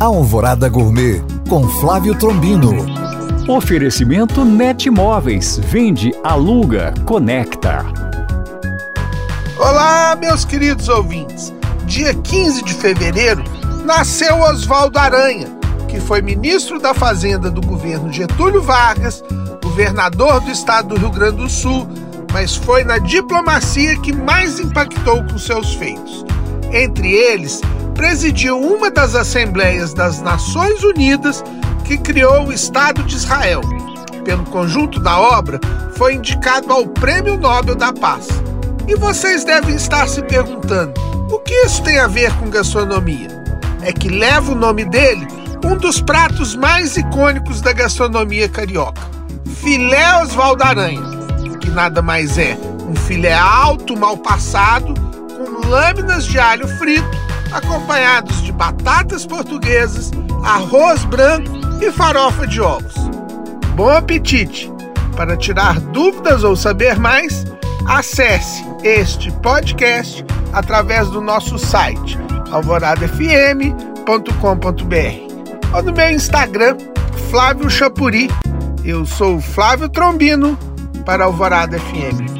Alvorada Gourmet com Flávio Trombino. Oferecimento Net Móveis. Vende, aluga, conecta. Olá, meus queridos ouvintes. Dia 15 de fevereiro nasceu Oswaldo Aranha, que foi ministro da Fazenda do governo Getúlio Vargas, governador do estado do Rio Grande do Sul, mas foi na diplomacia que mais impactou com seus feitos. Entre eles, presidiu uma das assembleias das Nações Unidas que criou o Estado de Israel. Pelo conjunto da obra, foi indicado ao Prêmio Nobel da Paz. E vocês devem estar se perguntando: o que isso tem a ver com gastronomia? É que leva o nome dele um dos pratos mais icônicos da gastronomia carioca: filé Osvaldo Aranha, que nada mais é um filé alto, mal passado, com lâminas de alho frito acompanhados de batatas portuguesas, arroz branco e farofa de ovos. Bom apetite! Para tirar dúvidas ou saber mais, acesse este podcast através do nosso site alvoradafm.com.br ou no meu Instagram, Flávio Chapuri. Eu sou Flávio Trombino para Alvorada FM.